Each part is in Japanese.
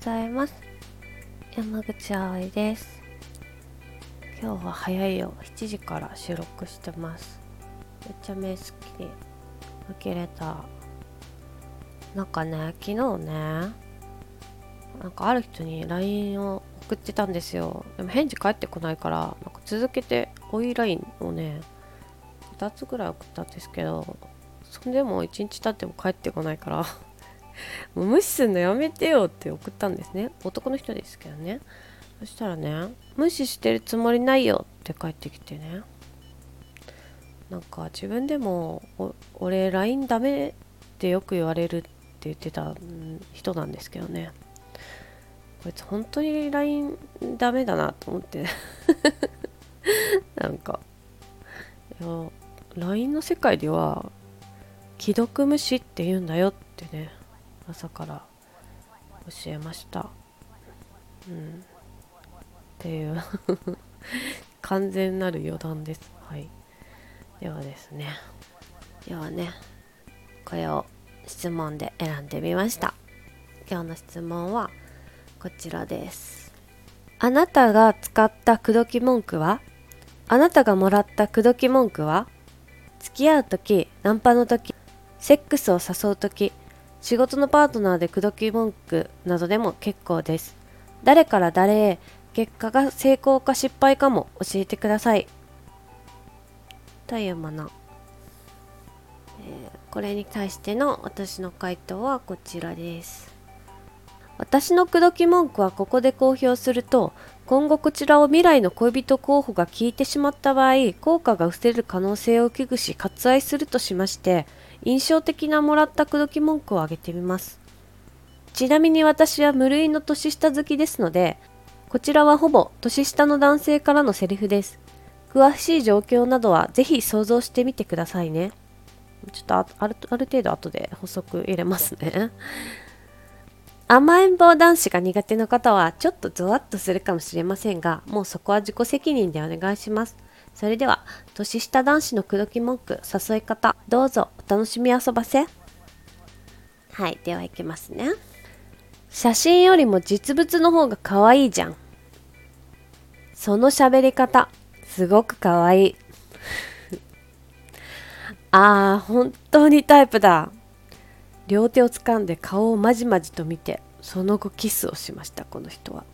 ざいます。山口葵です。今日は早いよ。7時から収録してます。めっちゃ目好きで受けれた。なんかね昨日ねなんかある人に LINE を送ってたんですよ。でも返事返ってこないからなんか続けて追い LINE をね2つぐらい送ったんですけどそんでも1日経っても帰ってこないから。もう無視すんのやめてよって送ったんですね。男の人ですけどね。そしたらね無視してるつもりないよって帰ってきてね。なんか自分でも俺 LINE ダメってよく言われるって言ってた人なんですけどね。こいつ本当に LINE ダメだなと思って。なんかいや LINE の世界では既読無視って言うんだよってね。朝から教えました。うん。っていう。完全なる余談です。はい。ではですね。ではねこれを質問で選んでみました。今日の質問はこちらです。あなたが使った口説き文句は？あなたがもらった口説き文句は？付き合う時ナンパの時セックスを誘う時仕事のパートナーで口説き文句などでも結構です。誰から誰へ結果が成功か失敗かも教えてください。というもの、えー、これに対しての私の回答はこちらです。私の口説き文句はここで公表すると今後こちらを未来の恋人候補が聞いてしまった場合効果が失せる可能性を危惧し割愛するとしまして印象的なもらった口説き文句を挙げてみます。ちなみに私は無類の年下好きですのでこちらはほぼ年下の男性からのセリフです。詳しい状況などはぜひ想像してみてくださいね。ちょっとあるある程度後で補足入れますね。甘えん坊男子が苦手な方はちょっとゾワッとするかもしれませんが、もうそこは自己責任でお願いします。それでは、年下男子の口説き文句、誘い方、どうぞお楽しみ遊ばせ。はい、ではいきますね。写真よりも実物の方が可愛いじゃん。その喋り方、すごく可愛い。ああ、本当にタイプだ。両手を掴んで顔をまじまじと見てその後キスをしましたこの人は、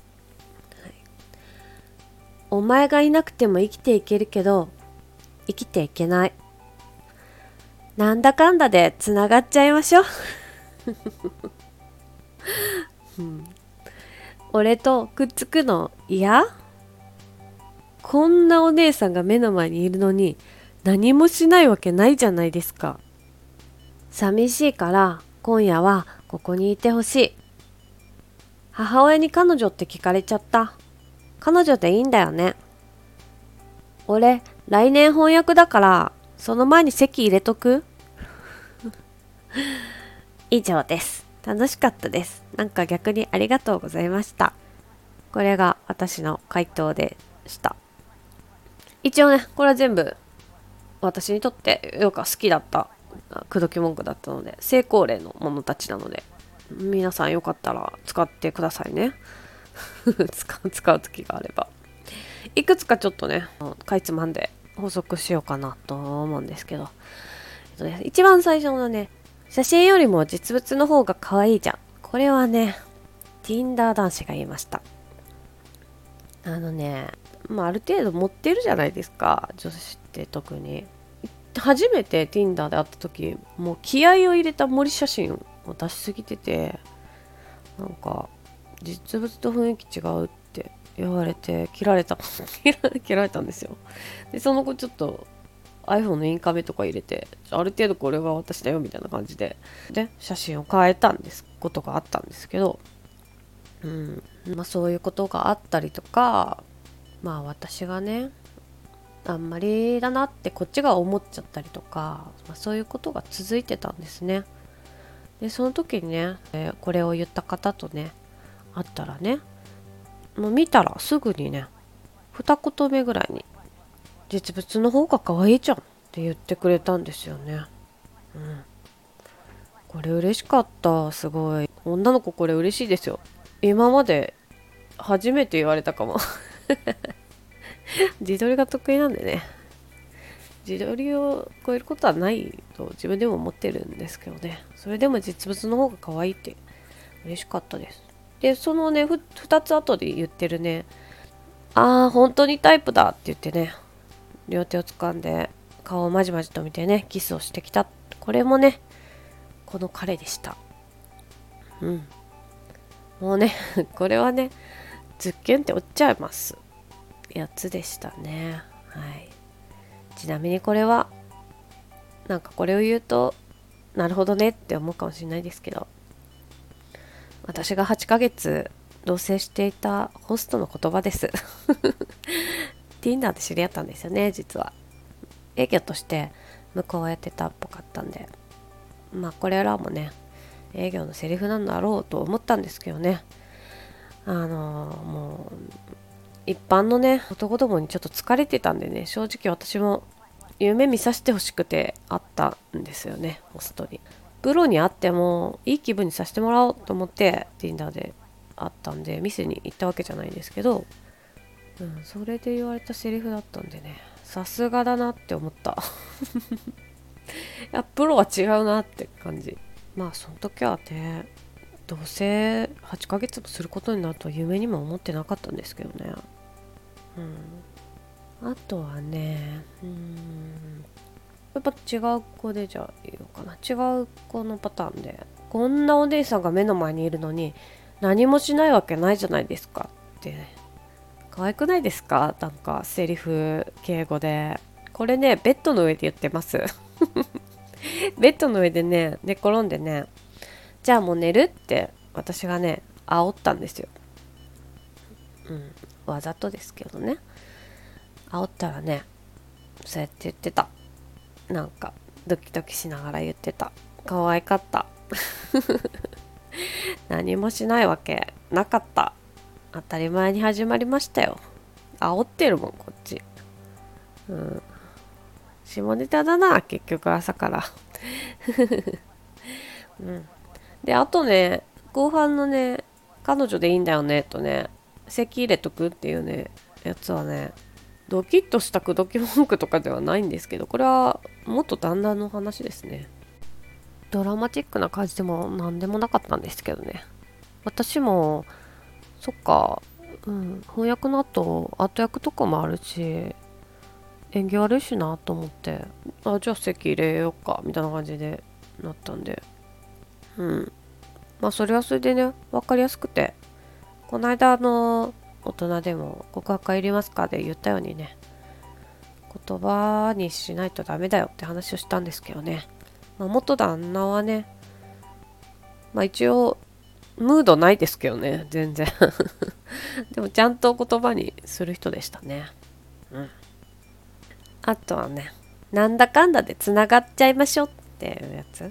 お前がいなくても生きていけるけど生きていけない。なんだかんだでつながっちゃいましょう、うん、俺とくっつくの嫌？こんなお姉さんが目の前にいるのに何もしないわけないじゃないですか。寂しいから今夜はここにいてほしい。母親に彼女って聞かれちゃった。彼女でいいんだよね。俺、来年翻訳だから、その前に席入れとく？以上です。楽しかったです。なんか逆にありがとうございました。これが私の回答でした。一応ね、これは全部私にとってよく好きだった口説き文句だったので成功例のものたちなので皆さんよかったら使ってくださいね 使う使う時があれば。いくつかちょっとねかいつまんで補足しようかなと思うんですけど、えっとね、一番最初のね写真よりも実物の方が可愛いじゃん。これはね Tinder 男子が言いました。あのねまあある程度持ってるじゃないですか。女子って特に。初めて Tinder で会った時もう気合を入れた森写真を出しすぎててなんか実物と雰囲気違うって言われて切られた。切られたんですよ。でその後ちょっと iPhone のインカメとか入れてある程度これが私だよみたいな感じで。で写真を変えたんですことがあったんですけどうんまあそういうことがあったりとかまあ私がねあんまりだなってこっちが思っちゃったりとか、まあ、そういうことが続いてたんですね。でその時にね、えー、これを言った方とね会ったらね。もう見たらすぐにね二言目ぐらいに「実物の方が可愛いじゃん」って言ってくれたんですよね。うん。これ嬉しかったすごい。女の子これ嬉しいですよ。今まで初めて言われたかも。自撮りが得意なんでね。自撮りを超えることはないと自分でも思ってるんですけどね。それでも実物の方が可愛いって嬉しかったです。でそのね2つ後で言ってるね。ああ本当にタイプだって言ってね。両手を掴んで顔をまじまじと見てねキスをしてきた。これもねこの彼でした。うん。もうね これはねズッキュンって落ちちゃいます。やつでしたね。はい。ちなみにこれはなんかこれを言うとなるほどねって思うかもしれないですけど。私が8ヶ月同棲していたホストの言葉です。Tinder で知り合ったんですよね実は。営業として向こうはやってたっぽかったんで。まあこれらもね営業のセリフなんだろうと思ったんですけどね。あのー、もう一般のね男どもにちょっと疲れてたんでね正直私も夢見させてほしくてあったんですよねホストに。プロに会ってもいい気分にさせてもらおうと思って Tinder で会ったんで店に行ったわけじゃないんですけど、うん、それで言われたセリフだったんでねさすがだなって思った。いやプロは違うなって感じ。まあその時はね同棲8ヶ月もすることになるとは夢にも思ってなかったんですけどね。うん。あとはねうん。やっぱ違う子でじゃあいいのかな？違う子のパターンで。こんなお姉さんが目の前にいるのに何もしないわけないじゃないですか。って。ね可愛くないですか？なんかセリフ敬語で。これねベッドの上で言ってます。ベッドの上でね寝転んでねじゃあもう寝る？って私がね煽ったんですよ。うんわざとですけどね。煽ったらねそうやって言ってた。なんかドキドキしながら言ってた。可愛かった。何もしないわけ。なかった。当たり前に始まりましたよ。煽ってるもんこっち。うん。下ネタだな結局朝から。うん。であとね後半のね彼女でいいんだよねとね席入れとくっていうねやつはねドキッとした口説き文句とかではないんですけどこれは元旦那の話ですね。ドラマチックな感じでも何でもなかったんですけどね。私もそっかうん翻訳の後後役とかもあるし縁起悪いしなと思ってあじゃあ席入れようかみたいな感じでなったんで。うん。まあそれはそれでね分かりやすくて。この間あの大人でも告白入りますかで言ったようにね言葉にしないとダメだよって話をしたんですけどね、まあ、元旦那はねまあ一応ムードないですけどね全然。でもちゃんと言葉にする人でしたね。うん。あとはねなんだかんだでつながっちゃいましょうっていうやつ。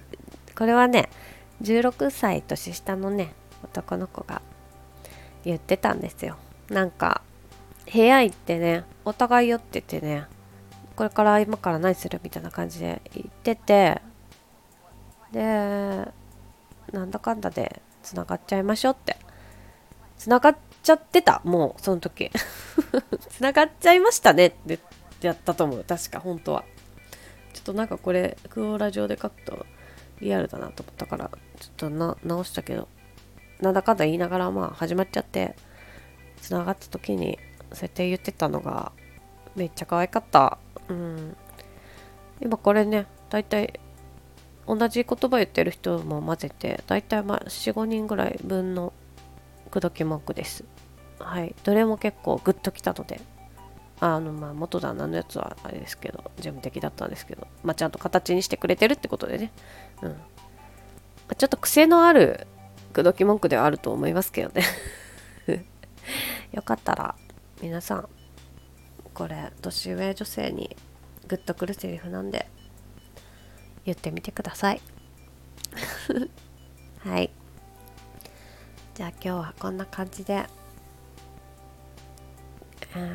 これはね16歳年下のね男の子が言ってたんですよ。なんか部屋行ってねお互い酔っててねこれから今から何するみたいな感じで言っててでなんだかんだでつながっちゃいましょうって。つながっちゃってたもうその時。つながっちゃいましたねってやったと思う確か本当は。ちょっとなんかこれクオーラジオで書くとリアルだなと思ったからちょっとな直したけどなんだかんだ言いながらまあ始まっちゃって。つながった時にそうやって言ってたのがめっちゃ可愛かった。うん。今これねだいたい同じ言葉言ってる人も混ぜてだいたいまあ45人ぐらい分の口説き文句です。はい。どれも結構グッときたのであのまあ元旦那のやつはあれですけど事務的だったんですけどまあちゃんと形にしてくれてるってことでね。うん。ちょっと癖のある口説き文句ではあると思いますけどね。よかったら皆さんこれ年上女性にグッとくるセリフなんで言ってみてください。はい。じゃあ今日はこんな感じで。今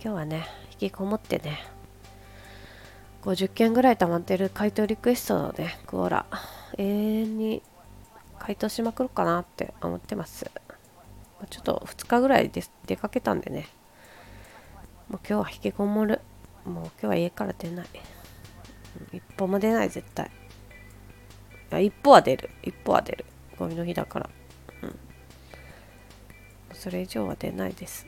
日はね引きこもってね50件ぐらい溜まってる回答リクエストをねクオラ永遠に回答しまくろうかなって思ってます。ちょっと2日ぐらいで出かけたんでね。もう今日は引きこもる。もう今日は家から出ない。一歩も出ない絶対。いや一歩は出る。一歩は出る。ゴミの日だから。うん。それ以上は出ないです。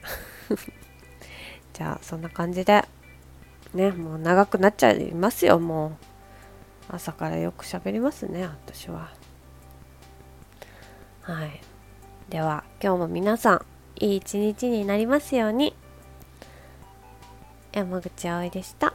じゃあそんな感じで。ねもう長くなっちゃいますよ。もう朝からよく喋りますね私は。はい。では今日も皆さんいい一日になりますように山口葵でした。